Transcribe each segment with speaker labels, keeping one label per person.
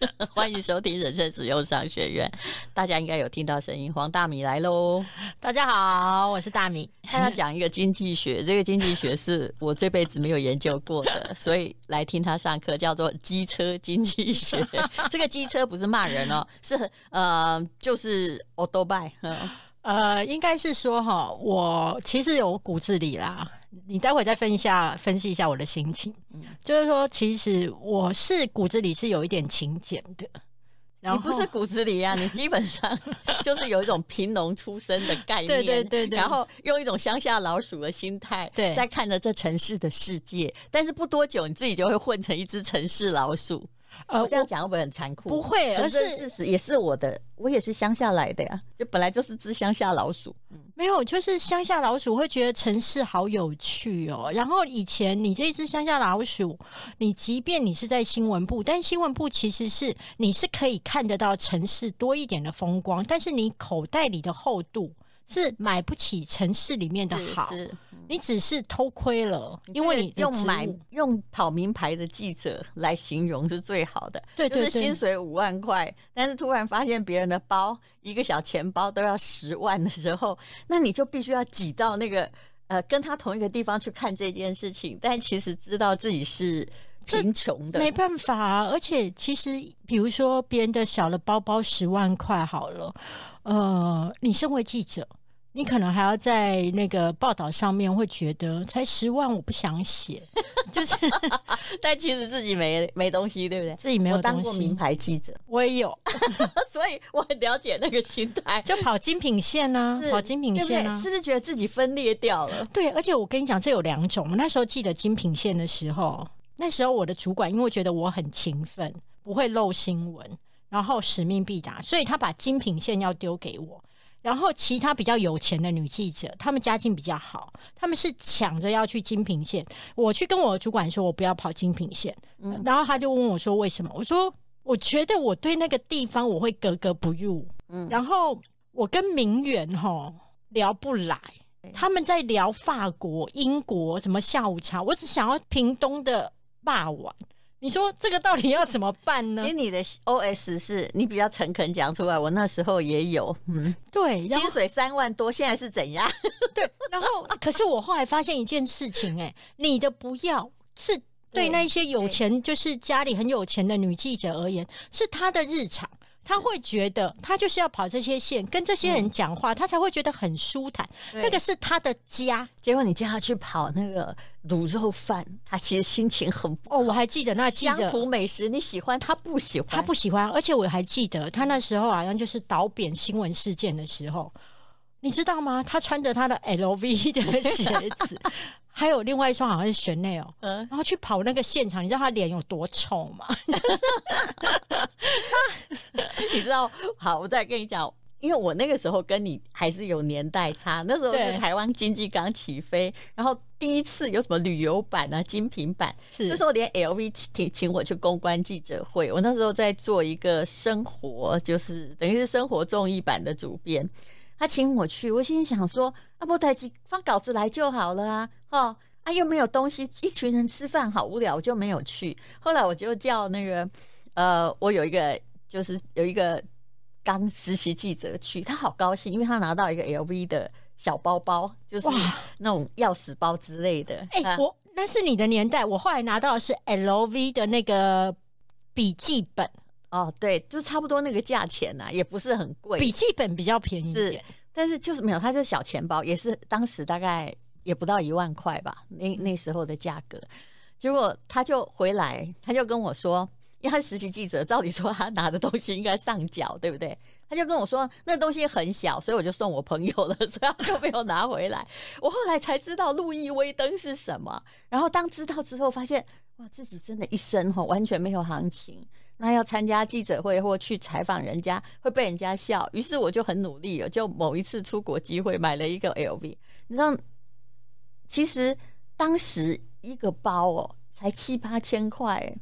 Speaker 1: 欢迎收听人生实用商学院。大家应该有听到声音，黄大米来喽！
Speaker 2: 大家好，我是大米。
Speaker 1: 他要讲一个经济学，这个经济学是我这辈子没有研究过的，所以来听他上课，叫做机车经济学。这个机车不是骂人哦，是呃，就是 autobike。
Speaker 2: 呃，应该是说哈，我其实有骨子里啦。你待会再分一下，分析一下我的心情。嗯，就是说，其实我是骨子里是有一点勤俭的。
Speaker 1: 你不是骨子里啊，你基本上就是有一种贫农出身的概念。对对对对。然后用一种乡下老鼠的心态，对，在看着这城市的世界。但是不多久，你自己就会混成一只城市老鼠。呃，我这样讲会不会很残酷？
Speaker 2: 不会，而是
Speaker 1: 事实也是我的，我也是乡下来的呀，就本来就是只乡下老鼠。
Speaker 2: 嗯，没有，就是乡下老鼠会觉得城市好有趣哦。然后以前你这一只乡下老鼠，你即便你是在新闻部，但新闻部其实是你是可以看得到城市多一点的风光，但是你口袋里的厚度是买不起城市里面的好。是是你只是偷窥了，因为你
Speaker 1: 用买用跑名牌的记者来形容是最好的。对，对，对，就是薪水五万块，但是突然发现别人的包一个小钱包都要十万的时候，那你就必须要挤到那个呃跟他同一个地方去看这件事情，但其实知道自己是贫穷的，
Speaker 2: 没办法啊。而且其实，比如说别人的小的包包十万块好了，呃，你身为记者。你可能还要在那个报道上面会觉得才十万，我不想写，就是，
Speaker 1: 但其实自己没没东西，对不对？
Speaker 2: 自己没有东西。
Speaker 1: 我当过名牌记者，
Speaker 2: 我也有，
Speaker 1: 所以我很了解那个心态。
Speaker 2: 就跑精品线呢、啊，跑精品线
Speaker 1: 是不是觉得自己分裂掉了？
Speaker 2: 对，而且我跟你讲，这有两种。我那时候记得精品线的时候，那时候我的主管因为觉得我很勤奋，不会漏新闻，然后使命必达，所以他把精品线要丢给我。然后其他比较有钱的女记者，她们家境比较好，她们是抢着要去金平线。我去跟我主管说，我不要跑金平线。嗯，然后他就问我说为什么？我说我觉得我对那个地方我会格格不入。嗯，然后我跟名媛齁聊不来，他们在聊法国、英国什么下午茶，我只想要屏东的肉圆。你说这个到底要怎么办呢？
Speaker 1: 其实你的 OS 是你比较诚恳讲出来，我那时候也有，嗯，
Speaker 2: 对，
Speaker 1: 薪水三万多，现在是怎样？
Speaker 2: 对，然后可是我后来发现一件事情，哎，你的不要是对那些有钱，就是家里很有钱的女记者而言，是她的日常。他会觉得他就是要跑这些线，跟这些人讲话，嗯、他才会觉得很舒坦。那个是他的家。
Speaker 1: 结果你叫他去跑那个卤肉饭，他其实心情很不好。
Speaker 2: 哦，我还记得那
Speaker 1: 乡土美食，你喜欢他不喜欢？
Speaker 2: 他不喜欢。而且我还记得他那时候好像就是导扁新闻事件的时候，你知道吗？他穿着他的 LV 的鞋子。还有另外一双好像是 Chanel，嗯，然后去跑那个现场，你知道他脸有多臭吗？
Speaker 1: 你知道？好，我再跟你讲，因为我那个时候跟你还是有年代差，那时候是台湾经济刚起飞，然后第一次有什么旅游版啊、精品版，是那时候连 LV 请请我去公关记者会，我那时候在做一个生活，就是等于是生活综艺版的主编。他请我去，我心里想说：“啊，不，台机发稿子来就好了啊，哈啊，又没有东西，一群人吃饭好无聊，我就没有去。后来我就叫那个，呃，我有一个就是有一个刚实习记者去，他好高兴，因为他拿到一个 LV 的小包包，就是那种钥匙包之类的。哎、
Speaker 2: 欸，我那是你的年代，我后来拿到的是 LV 的那个笔记本。”
Speaker 1: 哦，对，就差不多那个价钱呐、啊，也不是很贵。
Speaker 2: 笔记本比较便宜一点，
Speaker 1: 但是就是没有，它就是小钱包，也是当时大概也不到一万块吧，那那时候的价格。结果他就回来，他就跟我说，因为他是实习记者，照理说他拿的东西应该上缴，对不对？他就跟我说，那东西很小，所以我就送我朋友了，所以他就没有拿回来。我后来才知道路易威登是什么，然后当知道之后，发现哇，自己真的一生哈完全没有行情。那要参加记者会或去采访人家会被人家笑，于是我就很努力，就某一次出国机会买了一个 LV。你知道其实当时一个包哦，才七八千块，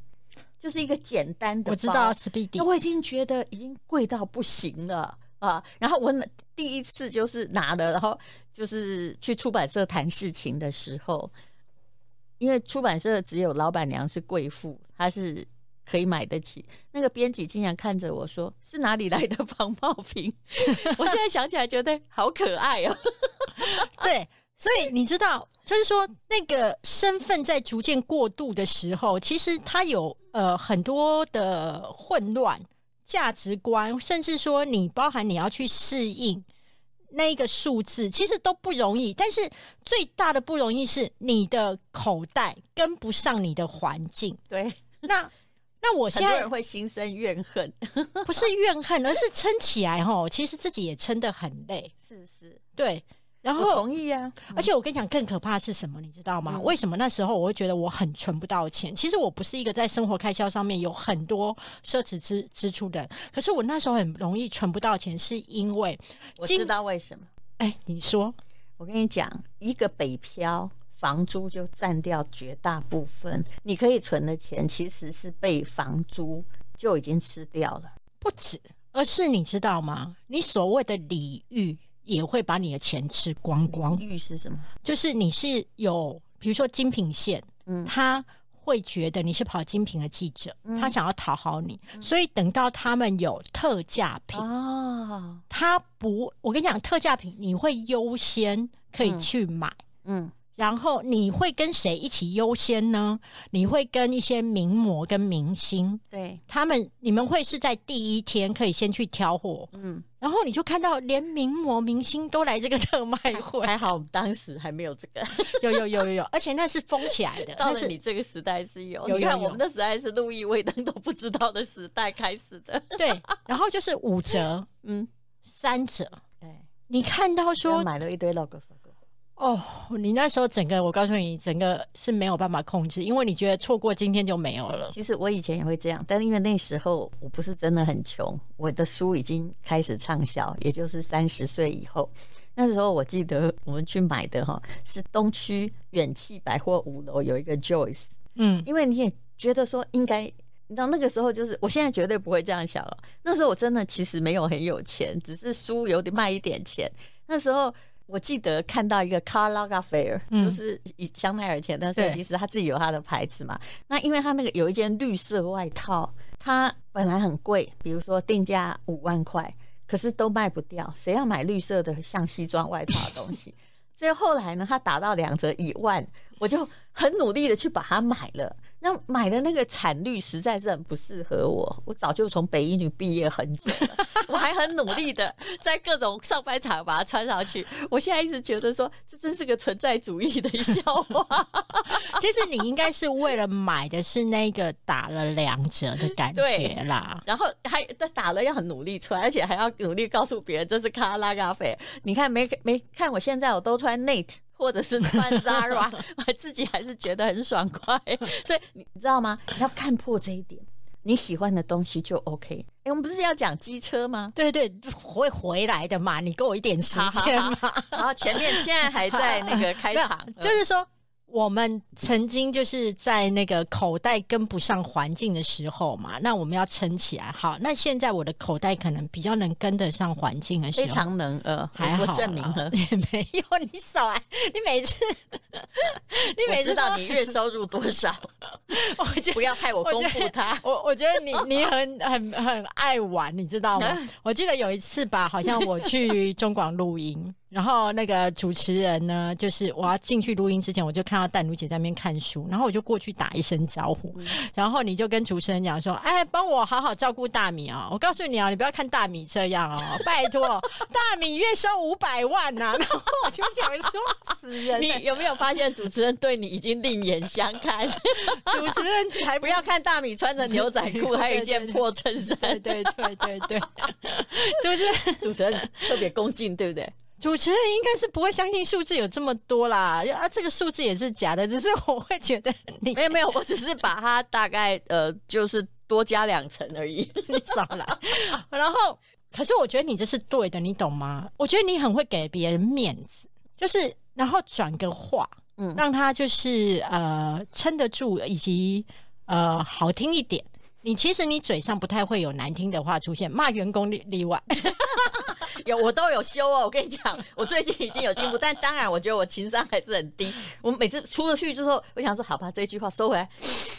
Speaker 1: 就是一个简单的包。
Speaker 2: 我知道 Speedy，
Speaker 1: 我已经觉得已经贵到不行了啊！然后我第一次就是拿了，然后就是去出版社谈事情的时候，因为出版社只有老板娘是贵妇，她是可以买得起。那个编辑竟然看着我说：“是哪里来的 防爆品？” 我现在想起来觉得好可爱哦。
Speaker 2: 对。所以你知道，就是说，那个身份在逐渐过渡的时候，其实它有呃很多的混乱价值观，甚至说你包含你要去适应那一个数字，其实都不容易。但是最大的不容易是你的口袋跟不上你的环境。
Speaker 1: 对，
Speaker 2: 那那我现在
Speaker 1: 很多人会心生怨恨，
Speaker 2: 不是怨恨，而是撑起来哈。其实自己也撑得很累。
Speaker 1: 是是，
Speaker 2: 对。然后
Speaker 1: 同意啊，
Speaker 2: 而且我跟你讲，更可怕的是什么？你知道吗？嗯、为什么那时候我会觉得我很存不到钱？其实我不是一个在生活开销上面有很多奢侈支支出的人，可是我那时候很容易存不到钱，是因为
Speaker 1: 我知道为什么。
Speaker 2: 哎，你说，
Speaker 1: 我跟你讲，一个北漂，房租就占掉绝大部分，你可以存的钱其实是被房租就已经吃掉了，
Speaker 2: 不止，而是你知道吗？你所谓的礼遇。也会把你的钱吃光光。
Speaker 1: 礼遇是什么？
Speaker 2: 就是你是有，比如说精品线，嗯，他会觉得你是跑精品的记者，嗯、他想要讨好你，嗯、所以等到他们有特价品哦，他不，我跟你讲，特价品你会优先可以去买，嗯。嗯然后你会跟谁一起优先呢？你会跟一些名模跟明星，
Speaker 1: 对
Speaker 2: 他们，你们会是在第一天可以先去挑货，嗯，然后你就看到连名模明星都来这个特卖会，
Speaker 1: 还好我们当时还没有这个，
Speaker 2: 有有有有有，而且那是封起来的。
Speaker 1: 到了你这个时代是有，有，有，有，你看我们的时代是路易威登都不知道的时代开始的，
Speaker 2: 对，然后就是五折，嗯，三折，哎，你看到说
Speaker 1: 买了一堆 logo。
Speaker 2: 哦，你那时候整个，我告诉你，整个是没有办法控制，因为你觉得错过今天就没有了。
Speaker 1: 其实我以前也会这样，但是因为那时候我不是真的很穷，我的书已经开始畅销，也就是三十岁以后。那时候我记得我们去买的哈，是东区远气百货五楼有一个 Joyce，嗯，因为你也觉得说应该，你知道那个时候就是，我现在绝对不会这样想了。那时候我真的其实没有很有钱，只是书有点卖一点钱。那时候。我记得看到一个 Karl Lagerfeld，就是以香奈儿前的设计师，他自己有他的牌子嘛。那因为他那个有一件绿色外套，它本来很贵，比如说定价五万块，可是都卖不掉。谁要买绿色的像西装外套的东西？所以后来呢，他打到两折一万，我就很努力的去把它买了。那买的那个惨绿实在是很不适合我，我早就从北一女毕业很久了，我还很努力的在各种上班场把它穿上去。我现在一直觉得说，这真是个存在主义的笑话。
Speaker 2: 其实你应该是为了买的是那个打了两折的感觉啦，
Speaker 1: 然后还打了要很努力穿，而且还要努力告诉别人这是卡拉咖啡。你看没没看我现在我都穿 Nate。或者是穿 Zara，我自己还是觉得很爽快，所以你知道吗？你要看破这一点，你喜欢的东西就 OK。哎、欸，我们不是要讲机车吗？
Speaker 2: 对对，会回来的嘛，你给我一点时间嘛。
Speaker 1: 然后前面现在还在那个开场，
Speaker 2: 就是说。我们曾经就是在那个口袋跟不上环境的时候嘛，那我们要撑起来。好，那现在我的口袋可能比较能跟得上环境的时候，
Speaker 1: 非常能。呃，
Speaker 2: 还好，
Speaker 1: 证明了
Speaker 2: 也没有。你少来，你每次，你每次
Speaker 1: 知道你月收入多少，我就不要害我公布他。
Speaker 2: 我我觉得你你很很很爱玩，你知道吗？我记得有一次吧，好像我去中广录音。然后那个主持人呢，就是我要进去录音之前，我就看到淡如姐在那边看书，然后我就过去打一声招呼，嗯、然后你就跟主持人讲说：“哎，帮我好好照顾大米啊、哦！我告诉你啊，你不要看大米这样哦，拜托，大米月收五百万呐、啊！”然后我就想说：“死人！
Speaker 1: 你有没有发现主持人对你已经另眼相看？主持人还不要看大米穿着牛仔裤，还有一件破衬衫，
Speaker 2: 对对对对对，就是
Speaker 1: 主持人特别恭敬，对不对？”
Speaker 2: 主持人应该是不会相信数字有这么多啦，啊，这个数字也是假的，只是我会觉得你
Speaker 1: 没有没有，我只是把它大概呃，就是多加两层而已，
Speaker 2: 你少来。然后，可是我觉得你这是对的，你懂吗？我觉得你很会给别人面子，就是然后转个话，嗯，让他就是呃撑得住，以及呃好听一点。你其实你嘴上不太会有难听的话出现，骂员工例例外。
Speaker 1: 有我都有修哦，我跟你讲，我最近已经有进步，但当然我觉得我情商还是很低。我每次出了去之后，我想说好吧，这句话收回来，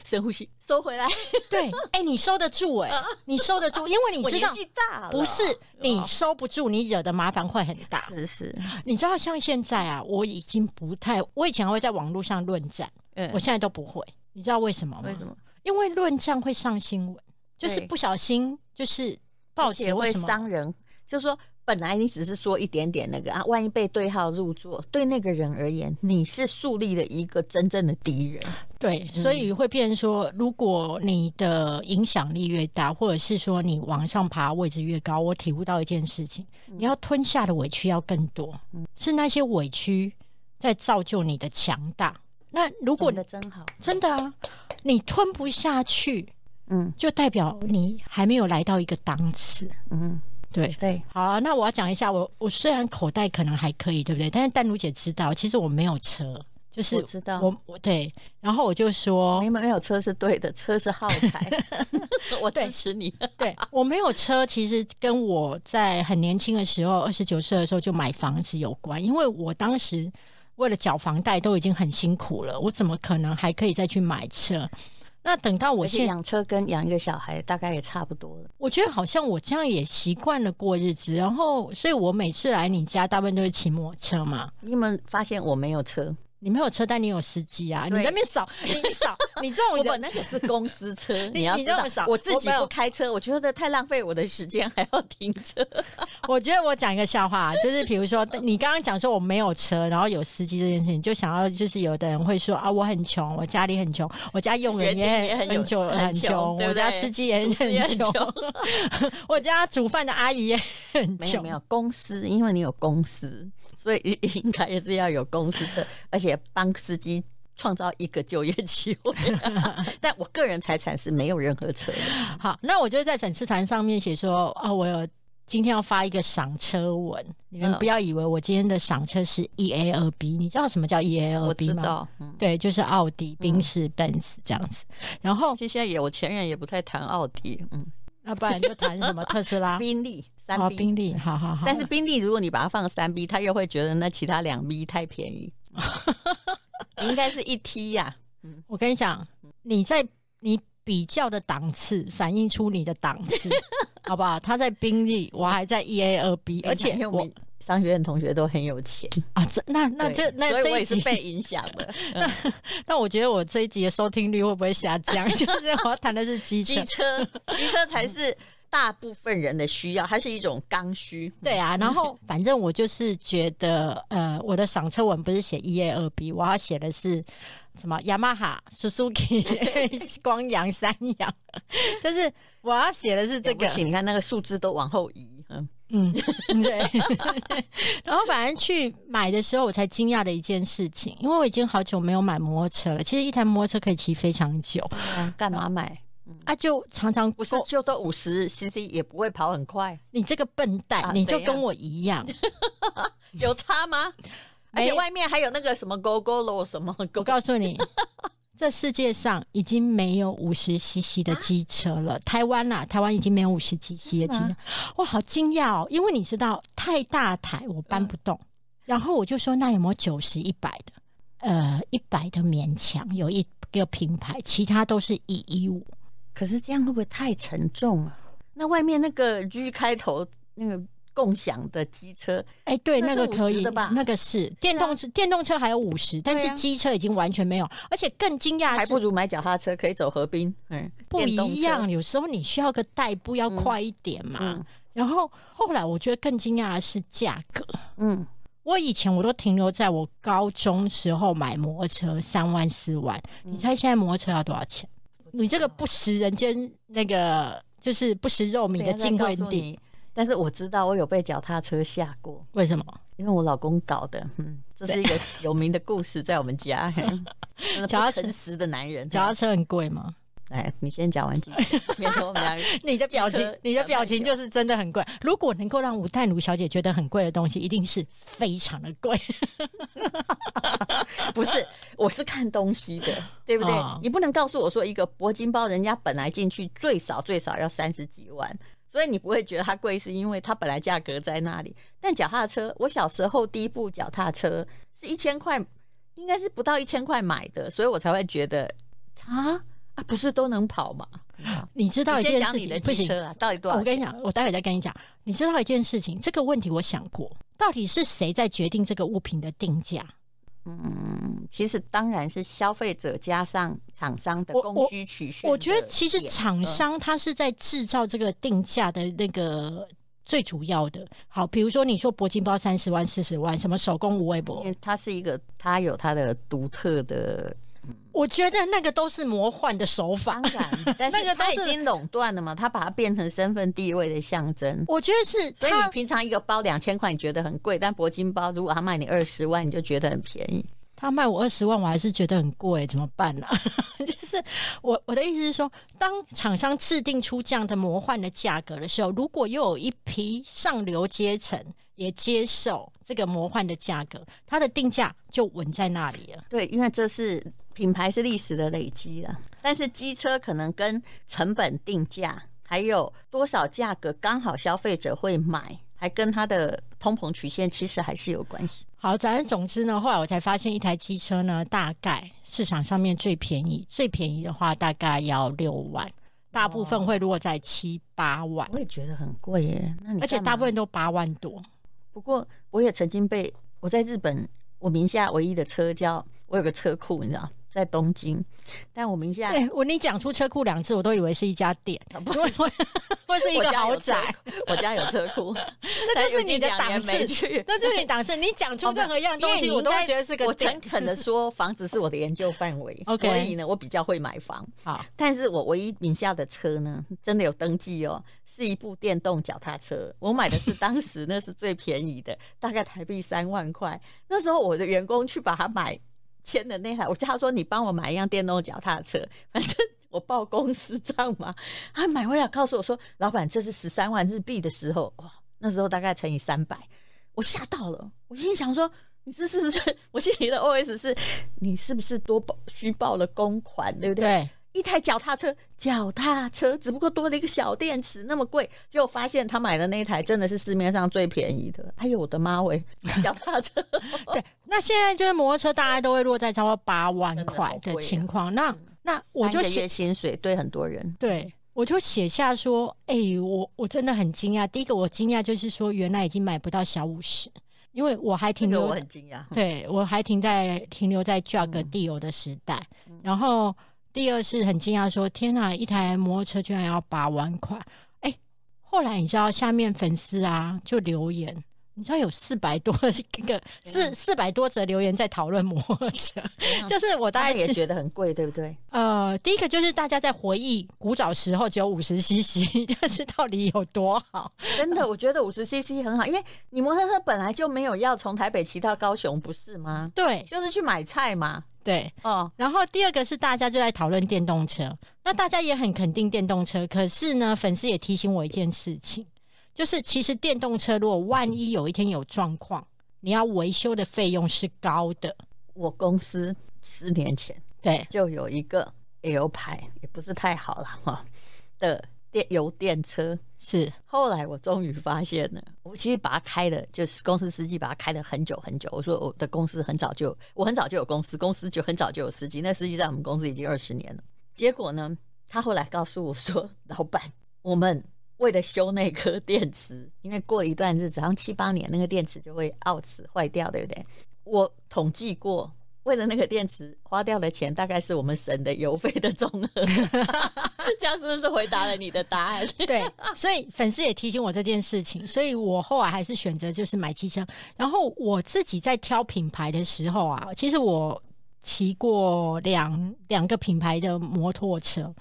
Speaker 1: 深呼吸，收回来。
Speaker 2: 对，哎、欸，你收得住哎、欸，你收得住，因为你知道，
Speaker 1: 年纪大了，
Speaker 2: 不是你收不住，你惹的麻烦会很大。
Speaker 1: 是是，
Speaker 2: 你知道像现在啊，我已经不太，我以前会在网络上论战，嗯，我现在都不会。你知道为什么吗？
Speaker 1: 为什么？
Speaker 2: 因为论战会上新闻，就是不小心就是报纸
Speaker 1: 会伤人，就是说。本来你只是说一点点那个啊，万一被对号入座，对那个人而言，你是树立了一个真正的敌人。
Speaker 2: 对，所以会变成说，如果你的影响力越大，或者是说你往上爬位置越高，我体悟到一件事情：你要吞下的委屈要更多，是那些委屈在造就你的强大。那如果
Speaker 1: 的真好，
Speaker 2: 真的啊，你吞不下去，嗯，就代表你还没有来到一个档次，嗯。对。对，好啊，那我要讲一下，我我虽然口袋可能还可以，对不对？但是淡如姐知道，其实我没有车，就是我
Speaker 1: 知道，
Speaker 2: 我我对，然后我就说，
Speaker 1: 没没有车是对的，车是耗材，我支持你。
Speaker 2: 对，我没有车，其实跟我在很年轻的时候，二十九岁的时候就买房子有关，因为我当时为了缴房贷都已经很辛苦了，我怎么可能还可以再去买车？那等到我现在养
Speaker 1: 车跟养一个小孩大概也差不多了。
Speaker 2: 我觉得好像我这样也习惯了过日子，然后所以我每次来你家大部分都是骑摩托车嘛。
Speaker 1: 你有没有发现我没有车？
Speaker 2: 你没有车，但你有司机啊！你在那边扫，你扫，你这种
Speaker 1: 我那个是公司车，你要知道，我自己不开车，我觉得太浪费我的时间，还要停车。
Speaker 2: 我觉得我讲一个笑话，就是比如说你刚刚讲说我没有车，然后有司机这件事情，就想要就是有的人会说啊，我很穷，我家里很穷，我家佣人也很穷很穷，我家司机也很穷，我家煮饭的阿姨也很穷。
Speaker 1: 没有没有公司，因为你有公司，所以应该也是要有公司车，而且。帮司机创造一个就业机会，但我个人财产是没有任何车的。
Speaker 2: 好，那我就在粉丝团上面写说啊，我有今天要发一个赏车文，你们不要以为我今天的赏车是 E A 二 B，你知道什么叫 E A 二 B 吗？
Speaker 1: 我知道，嗯、
Speaker 2: 对，就是奥迪、宾士、奔驰这样子。然后
Speaker 1: 现在也我前任也不太谈奥迪，嗯，
Speaker 2: 那不然就谈什么特斯拉、
Speaker 1: 宾利、三 B、
Speaker 2: 宾利，好好好。
Speaker 1: 但是宾利如果你把它放三 B，他又会觉得那其他两 B 太便宜。应该是一 T 呀、啊。
Speaker 2: 嗯，我跟你讲，你在你比较的档次，反映出你的档次，好不好？他在宾利，我还在 E A 二 B，而且我，
Speaker 1: 商学院同学都很有钱
Speaker 2: 啊。这那那这那这
Speaker 1: 所以我也是被影响的。
Speaker 2: 那那我觉得我这一集的收听率会不会下降？就是我要谈的是机车，
Speaker 1: 机车，机车才是。大部分人的需要，它是一种刚需。
Speaker 2: 对啊，然后 反正我就是觉得，呃，我的赏车文不是写一 A 二 B，我要写的是什么？雅马哈、Suzuki、光阳、三阳，就是我要写的是这个。
Speaker 1: 请你看那个数字都往后移，嗯
Speaker 2: 嗯，对。然后反正去买的时候，我才惊讶的一件事情，因为我已经好久没有买摩托车了。其实一台摩托车可以骑非常久，
Speaker 1: 嗯，干嘛买？
Speaker 2: 啊，就常常
Speaker 1: 不是就都五十 CC 也不会跑很快。
Speaker 2: 你这个笨蛋，啊、你就跟我一样，
Speaker 1: 有差吗？而且外面还有那个什么 Go Go Lo 什么，
Speaker 2: 我告诉你，这世界上已经没有五十 CC 的机车了。啊、台湾啊，台湾已经没有五十 CC 的机车。哇，好惊讶哦！因为你知道太大台我搬不动，嗯、然后我就说那有没有九十一百的？呃，一百的勉强有一个品牌，其他都是一一五。
Speaker 1: 可是这样会不会太沉重啊？那外面那个 G 开头那个共享的机车，
Speaker 2: 哎、欸，对，那个可以？那个是电动车，电动车还有五十，但是机车已经完全没有。而且更惊讶，
Speaker 1: 还不如买脚踏车，可以走河滨。嗯，
Speaker 2: 不一样。有时候你需要个代步要快一点嘛。嗯嗯、然后后来我觉得更惊讶的是价格。嗯，我以前我都停留在我高中时候买摩托车三万四万，嗯、你猜现在摩托车要多少钱？你这个不食人间那个就是不食肉糜的晋惠帝，
Speaker 1: 但是我知道我有被脚踏车吓过，
Speaker 2: 为什么？
Speaker 1: 因为我老公搞的，嗯，这是一个有名的故事，在我们家。脚踏车诚实的男人，
Speaker 2: 脚踏车很贵吗？
Speaker 1: 来，你先讲完，免得我们两个。
Speaker 2: 你的表情，你的表情就是真的很贵。如果能够让吴淡如小姐觉得很贵的东西，一定是非常的贵。
Speaker 1: 不是，我是看东西的，对不对？哦、你不能告诉我说一个铂金包，人家本来进去最少最少要三十几万，所以你不会觉得它贵，是因为它本来价格在那里。但脚踏车，我小时候第一部脚踏车是一千块，应该是不到一千块买的，所以我才会觉得啊啊，不是都能跑吗？
Speaker 2: 你知道一件事情，
Speaker 1: 不行啊，到底多少？
Speaker 2: 我跟你讲，我待会再跟你讲。你知道一件事情，这个问题我想过，到底是谁在决定这个物品的定价？
Speaker 1: 嗯，其实当然是消费者加上厂商的供需曲线。
Speaker 2: 我觉得其实厂商他是在制造这个定价的那个最主要的。好，比如说你说铂金包三十万、四十万，什么手工无微博，
Speaker 1: 它是一个，它有它的独特的。
Speaker 2: 我觉得那个都是魔幻的手法，
Speaker 1: 当然，但是他已经垄断了嘛，他把它变成身份地位的象征。
Speaker 2: 我觉得是，
Speaker 1: 所以你平常一个包两千块，你觉得很贵，但铂金包如果他卖你二十万，你就觉得很便宜。
Speaker 2: 他卖我二十万，我还是觉得很贵，怎么办呢、啊？就是我我的意思是说，当厂商制定出这样的魔幻的价格的时候，如果又有一批上流阶层也接受这个魔幻的价格，它的定价就稳在那里了。
Speaker 1: 对，因为这是。品牌是历史的累积了，但是机车可能跟成本定价，还有多少价格刚好消费者会买，还跟它的通膨曲线其实还是有关系。
Speaker 2: 好，反正总之呢，后来我才发现一台机车呢，大概市场上面最便宜，最便宜的话大概要六万，大部分会落在七八万。
Speaker 1: 我也觉得很贵耶，那你
Speaker 2: 而且大部分都八万多。
Speaker 1: 不过我也曾经被我在日本，我名下唯一的车叫我有个车库，你知道。在东京，但我名下
Speaker 2: 对我你讲出车库两次，我都以为是一家店，不是，或是一个豪宅。
Speaker 1: 我家有车库，
Speaker 2: 这就是你的档次，那就是你档次。你讲出任何一样东西，我都会觉得是个。
Speaker 1: 我诚恳的说，房子是我的研究范围，所以呢，我比较会买房。好，但是我唯一名下的车呢，真的有登记哦，是一部电动脚踏车。我买的是当时 那是最便宜的，大概台币三万块。那时候我的员工去把它买。签的那台，我叫他说：“你帮我买一辆电动脚踏车，反正我报公司账嘛。”他买回来告诉我说：“老板，这是十三万日币的时候，哇，那时候大概乘以三百，我吓到了。我心想说：你这是不是？我心里的 OS 是：你是不是多报虚报了公款，对不对？”对一台脚踏车，脚踏车只不过多了一个小电池，那么贵，结果发现他买的那一台真的是市面上最便宜的。哎呦我的妈喂，脚踏车！
Speaker 2: 对，那现在就是摩托车，大概都会落在超过八万块的情况。啊、那那我就写
Speaker 1: 薪水，对很多人，
Speaker 2: 对我就写下说，哎、欸，我我真的很惊讶。第一个我惊讶就是说，原来已经买不到小五十，因为我还停留，
Speaker 1: 我很惊讶，
Speaker 2: 对我还停在停留在 Jug Deal 的时代，嗯、然后。第二是很惊讶，说天哪，一台摩托车居然要八万块！哎，后来你知道下面粉丝啊就留言，你知道有四百多个 四四百多则留言在讨论摩托车，就是我大概
Speaker 1: 也觉得很贵，对不对？
Speaker 2: 呃，第一个就是大家在回忆古早时候只有五十 CC，但 是到底有多好？
Speaker 1: 真的，我觉得五十 CC 很好，因为你摩托车本来就没有要从台北骑到高雄，不是吗？
Speaker 2: 对，
Speaker 1: 就是去买菜嘛。
Speaker 2: 对，哦，然后第二个是大家就在讨论电动车，那大家也很肯定电动车，可是呢，粉丝也提醒我一件事情，就是其实电动车如果万一有一天有状况，你要维修的费用是高的。
Speaker 1: 我公司十年前对就有一个 L 牌，也不是太好了哈的。电油电车是，后来我终于发现了，我其实把它开了，就是公司司机把它开了很久很久。我说我的公司很早就，我很早就有公司，公司就很早就有司机，那司机在我们公司已经二十年了。结果呢，他后来告诉我说，老板，我们为了修那颗 电池，因为过一段日子，好像七八年，那个电池就会奥齿坏掉，对不对？我统计过。为了那个电池花掉的钱，大概是我们省的油费的总额。这样是不是回答了你的答案？
Speaker 2: 对，所以粉丝也提醒我这件事情，所以我后来还是选择就是买机车。然后我自己在挑品牌的时候啊，其实我骑过两两个品牌的摩托车，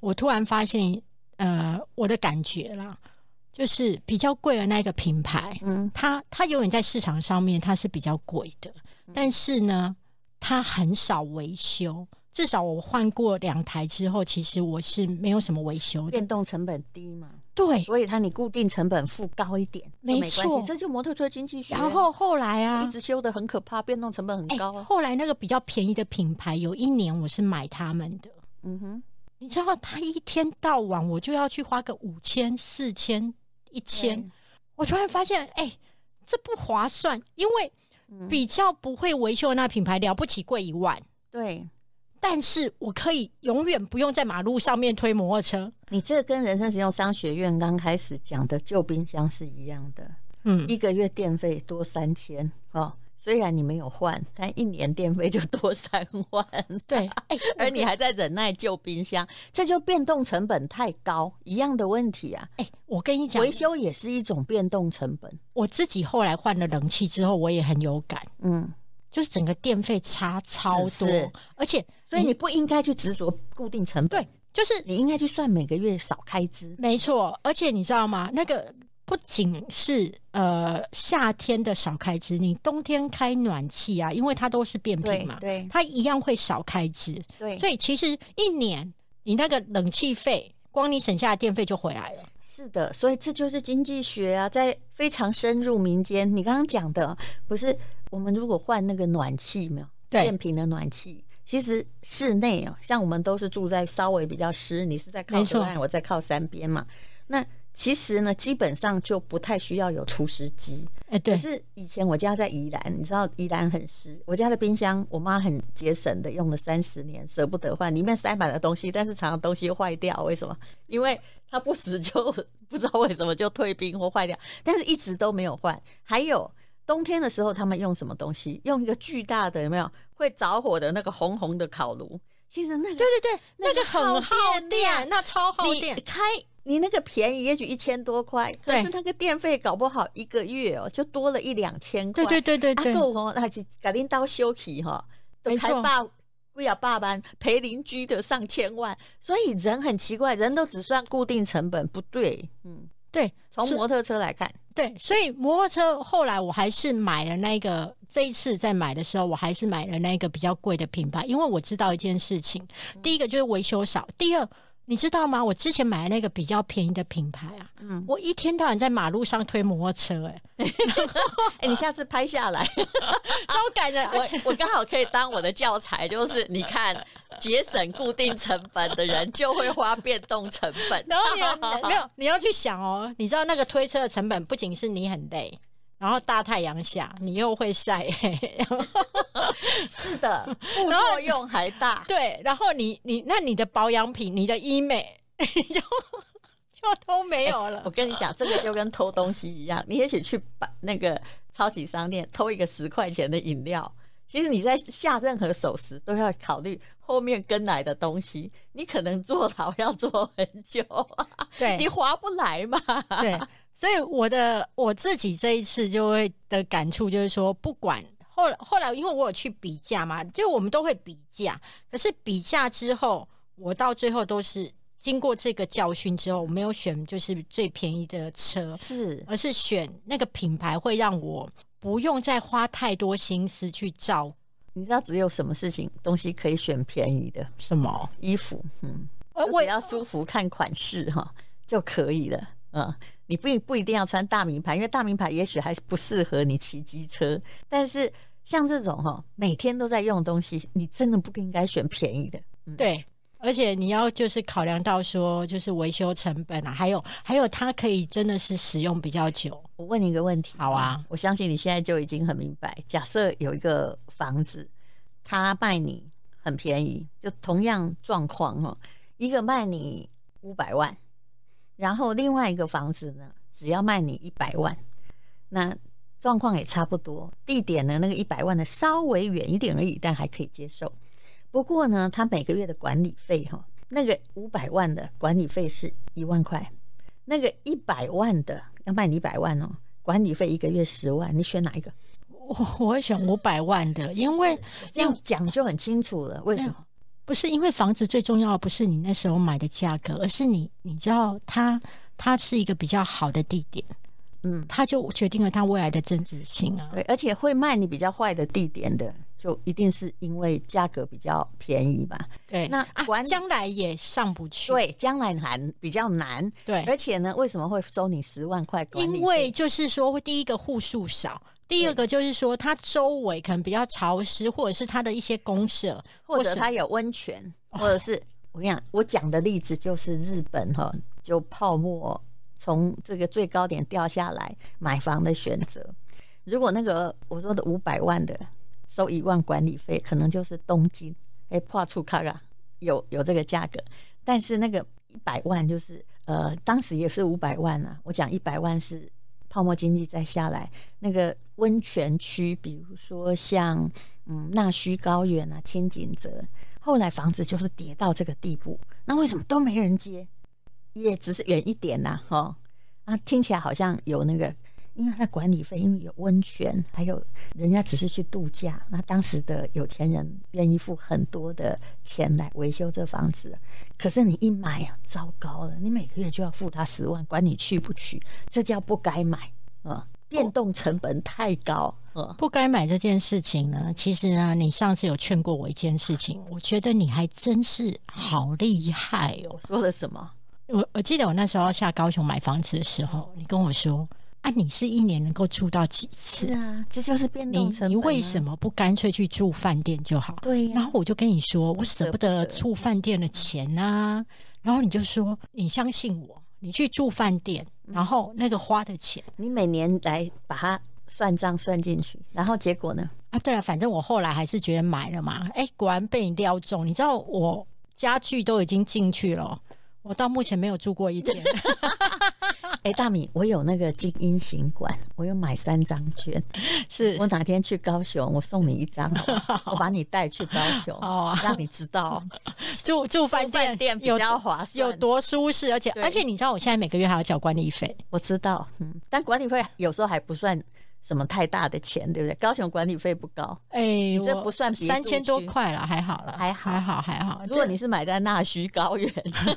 Speaker 2: 我突然发现，呃，我的感觉啦，就是比较贵的那个品牌，嗯，它它永远在市场上面它是比较贵的，但是呢。它很少维修，至少我换过两台之后，其实我是没有什么维修的。
Speaker 1: 变动成本低嘛？
Speaker 2: 对，
Speaker 1: 所以它你固定成本付高一点，没关系，这就摩托车经济学。
Speaker 2: 然后后来啊，
Speaker 1: 一直修的很可怕，变动成本很高啊。
Speaker 2: 后来那个比较便宜的品牌，有一年我是买他们的，嗯哼，你知道他一天到晚我就要去花个五千、四千、一千，我突然发现，哎、欸，这不划算，因为比较不会维修的那品牌了不起贵一万，
Speaker 1: 对。
Speaker 2: 但是我可以永远不用在马路上面推摩托车。
Speaker 1: 你这跟人生实用商学院刚开始讲的旧冰箱是一样的。嗯，一个月电费多三千哦，虽然你没有换，但一年电费就多三万。
Speaker 2: 对，
Speaker 1: 而你还在忍耐旧冰箱，这就变动成本太高，一样的问题啊。
Speaker 2: 哎，我跟你讲，
Speaker 1: 维修也是一种变动成本。
Speaker 2: 我自己后来换了冷气之后，我也很有感。嗯。就是整个电费差超多，是是，
Speaker 1: 而且所以你不应该去执着固定成本，
Speaker 2: 对，就是
Speaker 1: 你应该去算每个月少开支。
Speaker 2: 没错，而且你知道吗？那个不仅是呃夏天的少开支，你冬天开暖气啊，因为它都是变频嘛，对，对，它一样会少开支。对，所以其实一年你那个冷气费，光你省下的电费就回来了。
Speaker 1: 是的，所以这就是经济学啊，在非常深入民间。你刚刚讲的不是？我们如果换那个暖气，没有变频的暖气，其实室内啊，像我们都是住在稍微比较湿，你是在靠河岸，我在靠山边嘛。那其实呢，基本上就不太需要有除湿机。哎，对。可是以前我家在宜兰，你知道宜兰很湿，我家的冰箱我妈很节省的，用了三十年，舍不得换，里面塞满了东西，但是常常东西坏掉。为什么？因为它不死就不知道为什么就退冰或坏掉，但是一直都没有换。还有。冬天的时候，他们用什么东西？用一个巨大的有没有会着火的那个红红的烤炉？其实那个
Speaker 2: 对对对，那个很耗电，那超耗
Speaker 1: 电。开你那个便宜，也许一千多块，可是那个电费搞不好一个月哦，就多了一两千块。
Speaker 2: 对对对对对，
Speaker 1: 够哦，那就赶紧到休息哈，都开爸不要爸班赔邻居的上千万。所以人很奇怪，人都只算固定成本，不对，嗯。
Speaker 2: 对，
Speaker 1: 从摩托车来看，
Speaker 2: 对，所以摩托车后来我还是买了那个。这一次在买的时候，我还是买了那个比较贵的品牌，因为我知道一件事情：第一个就是维修少，第二。你知道吗？我之前买的那个比较便宜的品牌啊，嗯，我一天到晚在马路上推摩托车，欸，哎，
Speaker 1: 哎，你下次拍下来，
Speaker 2: 超感人。
Speaker 1: 我我刚好可以当我的教材，就是你看节省固定成本的人就会花变动成本。
Speaker 2: 然后你没有，你要去想哦，你知道那个推车的成本不仅是你很累。然后大太阳下，你又会晒黑，
Speaker 1: 是的，副作用还大。
Speaker 2: 对，然后你你那你的保养品、你的医美 又又都没有了。
Speaker 1: 欸，我跟你讲，这个就跟偷东西一样，你也许去把那个超级商店偷一个十块钱的饮料，其实你在下任何手时都要考虑后面跟来的东西，你可能坐牢要坐很久，对，你划不来嘛。
Speaker 2: 对。所以我的我自己这一次就会的感触就是说，不管后来后来，因为我有去比价嘛，就我们都会比价。可是比价之后，我到最后都是经过这个教训之后，我没有选就是最便宜的车，
Speaker 1: 是，
Speaker 2: 而是选那个品牌会让我不用再花太多心思去照。
Speaker 1: 你知道只有什么事情东西可以选便宜的？
Speaker 2: 什么
Speaker 1: 衣服？嗯，我只要舒服看款式哈就可以了。嗯。你不不一定要穿大名牌，因为大名牌也许还是不适合你骑机车。但是像这种哈，每天都在用的东西，你真的不应该选便宜的。
Speaker 2: 嗯、对，而且你要就是考量到说，就是维修成本啊，还有还有它可以真的是使用比较久。
Speaker 1: 我问你一个问题，
Speaker 2: 好啊，
Speaker 1: 我相信你现在就已经很明白。假设有一个房子，他卖你很便宜，就同样状况哈，一个卖你五百万。然后另外一个房子呢，只要卖你一百万，那状况也差不多。地点呢，那个一百万的稍微远一点而已，但还可以接受。不过呢，他每个月的管理费哈，那个五百万的管理费是一万块，那个一百万的要卖你一百万哦，管理费一个月十万，你选哪一个？
Speaker 2: 我我会选五百万的，因为
Speaker 1: 这样讲就很清楚了，为什么？
Speaker 2: 不是因为房子最重要的不是你那时候买的价格，而是你你知道它它是一个比较好的地点，嗯，它就决定了它未来的增值性啊。
Speaker 1: 对，而且会卖你比较坏的地点的，就一定是因为价格比较便宜吧。
Speaker 2: 对，那管将来也上不去。
Speaker 1: 对，将来难比较难。
Speaker 2: 对，
Speaker 1: 而且呢，为什么会收你十万块？
Speaker 2: 因为就是说，第一个户数少，第二个就是说，它周围可能比较潮湿，或者是它的一些公社，
Speaker 1: 或者它有温泉，或者是我跟你讲，我讲的例子就是日本哈，就泡沫从这个最高点掉下来，买房的选择。如果那个我说的五百万的收一万管理费，可能就是东京哎破处卡啊，有有这个价格。但是那个一百万就是呃，当时也是五百万啊。我讲一百万是泡沫经济再下来，那个温泉区，比如说像嗯纳须高原啊、青景泽，后来房子就是跌到这个地步。那为什么都没人接？也只是远一点呐，哈啊，听起来好像有那个。因为它管理费，因为有温泉，还有人家只是去度假，那当时的有钱人愿意付很多的钱来维修这房子。可是你一买啊，糟糕了，你每个月就要付他十万，管你去不去，这叫不该买啊！变动成本太高，啊，
Speaker 2: 不该买这件事情呢，其实呢，你上次有劝过我一件事情，我觉得你还真是好厉害哦。
Speaker 1: 说了什么？
Speaker 2: 我我记得我那时候下高雄买房子的时候，你跟我说。啊，你是一年能够住到几次？
Speaker 1: 是啊，这就是变动成本啊。
Speaker 2: 你你为什么不干脆去住饭店就好？
Speaker 1: 对呀。
Speaker 2: 然后我就跟你说，我舍不得住饭店的钱啊。然后你就说，你相信我，你去住饭店，然后那个花的钱，
Speaker 1: 你每年来把它算账算进去。然后结果呢？
Speaker 2: 啊，对啊，反正我后来还是觉得买了嘛。哎，果然被你料中。你知道我家具都已经进去了，我到目前没有住过一天。
Speaker 1: 哎、欸，大米，我有那个精英行馆，我有买三张券，
Speaker 2: 是
Speaker 1: 我哪天去高雄，我送你一张，我把你带去高雄，
Speaker 2: 啊，
Speaker 1: 让你知道
Speaker 2: 住住饭店
Speaker 1: 店比较划算，
Speaker 2: 有多舒适，而且而且你知道，我现在每个月还要缴管理费，
Speaker 1: 我知道，嗯，但管理费有时候还不算。什么太大的钱，对不对？高雄管理费不高，
Speaker 2: 哎、欸，
Speaker 1: 你这不算
Speaker 2: 三千多块了，还好了，
Speaker 1: 还好，
Speaker 2: 还好，还好。
Speaker 1: 如果你是买在纳须高原，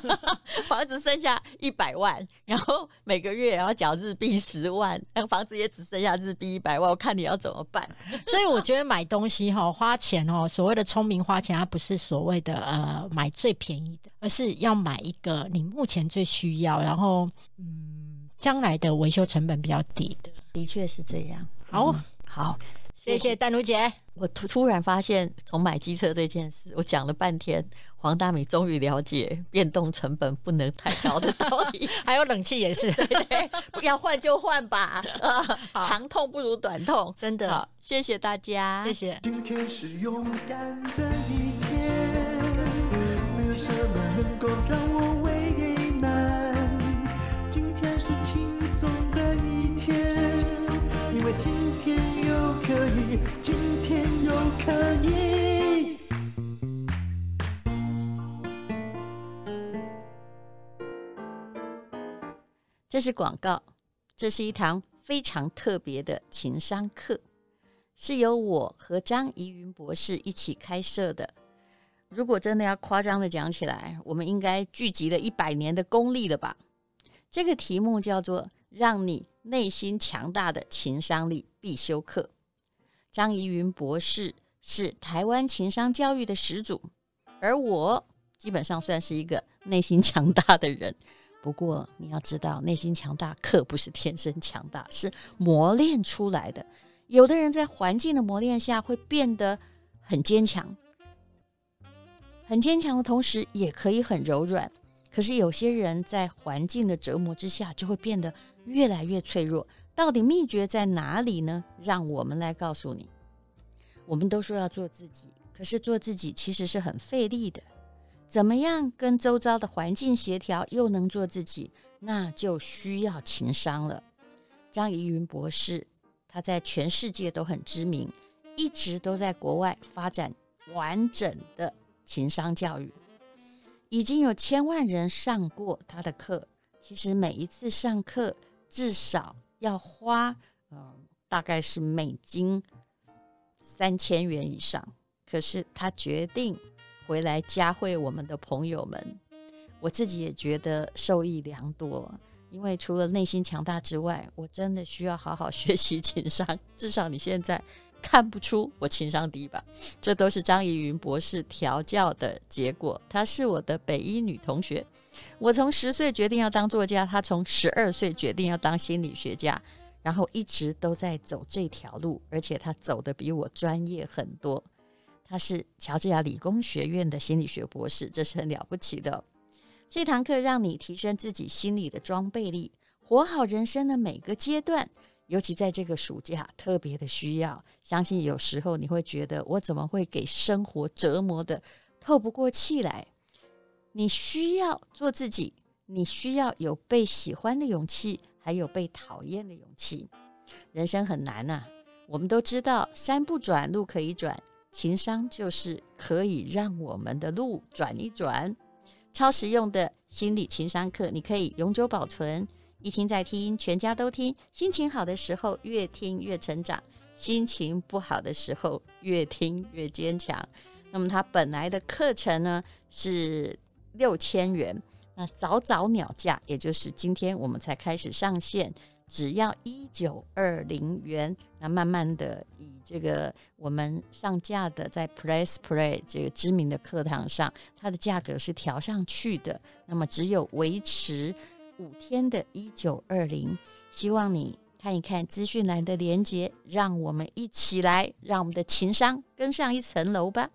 Speaker 1: 房子剩下一百万，然后每个月也要缴日币十万，那个房子也只剩下日币一百万，我看你要怎么办？
Speaker 2: 所以我觉得买东西哈，花钱哦，所谓的聪明花钱，它不是所谓的呃买最便宜的，而是要买一个你目前最需要，然后嗯，将来的维修成本比较低的。
Speaker 1: 的确是这样。
Speaker 2: 好、
Speaker 1: 嗯、好，
Speaker 2: 谢谢丹如姐。
Speaker 1: 我突突然发现，从买机车这件事，我讲了半天，黄大米终于了解变动成本不能太高的道理。
Speaker 2: 还有冷气也是，
Speaker 1: 对对，不要换就换吧，长痛不如短痛，
Speaker 2: 真的。
Speaker 1: 好，谢谢大家，
Speaker 2: 谢谢。
Speaker 3: 今天是勇敢的一天，没有什么能够让我这是
Speaker 1: 广告，这是一堂非常特别的情商课，是由我和张怡云博士一起开设的。如果真的要夸张的讲起来，我们应该聚集了一百年的功力了吧？这个题目叫做“让你内心强大的情商力必修课”。张怡云博士是台湾情商教育的始祖，而我基本上算是一个内心强大的人。不过你要知道，内心强大可不是天生强大，是磨练出来的。有的人在环境的磨练下会变得很坚强，很坚强的同时也可以很柔软。可是有些人在环境的折磨之下，就会变得越来越脆弱。到底秘诀在哪里呢？让我们来告诉你。我们都说要做自己，可是做自己其实是很费力的。怎么样跟周遭的环境协调，又能做自己，那就需要情商了。张怡云博士，他在全世界都很知名，一直都在国外发展完整的情商教育。已经有千万人上过他的课，其实每一次上课至少要花，嗯，大概是美金三千元以上。可是他决定回来教会我们的朋友们，我自己也觉得受益良多。因为除了内心强大之外，我真的需要好好学习情商。至少你现在看不出我情商低吧？这都是张怡云博士调教的结果。她是我的北一女同学。我从十岁决定要当作家，她从十二岁决定要当心理学家，然后一直都在走这条路，而且她走得比我专业很多。他是乔治亚理工学院的心理学博士，这是很了不起的。这堂课让你提升自己心理的装备力，活好人生的每个阶段。尤其在这个暑假，特别的需要。相信有时候你会觉得，我怎么会给生活折磨得透不过气来？你需要做自己，你需要有被喜欢的勇气，还有被讨厌的勇气。人生很难呐、我们都知道，山不转路可以转，情商就是可以让我们的路转一转。超实用的心理情商课，你可以永久保存。一听再听，全家都听。心情好的时候，越听越成长；心情不好的时候，越听越坚强。那么它本来的课程呢是六千元，那早早鸟价，也就是今天我们才开始上线，只要一九二零元。那慢慢的以这个我们上架的在 Press Play 这个知名的课堂上，它的价格是调上去的。那么只有维持。五天的一九二零，希望你看一看资讯栏的连接，让我们一起来，让我们的情商更上一层楼吧。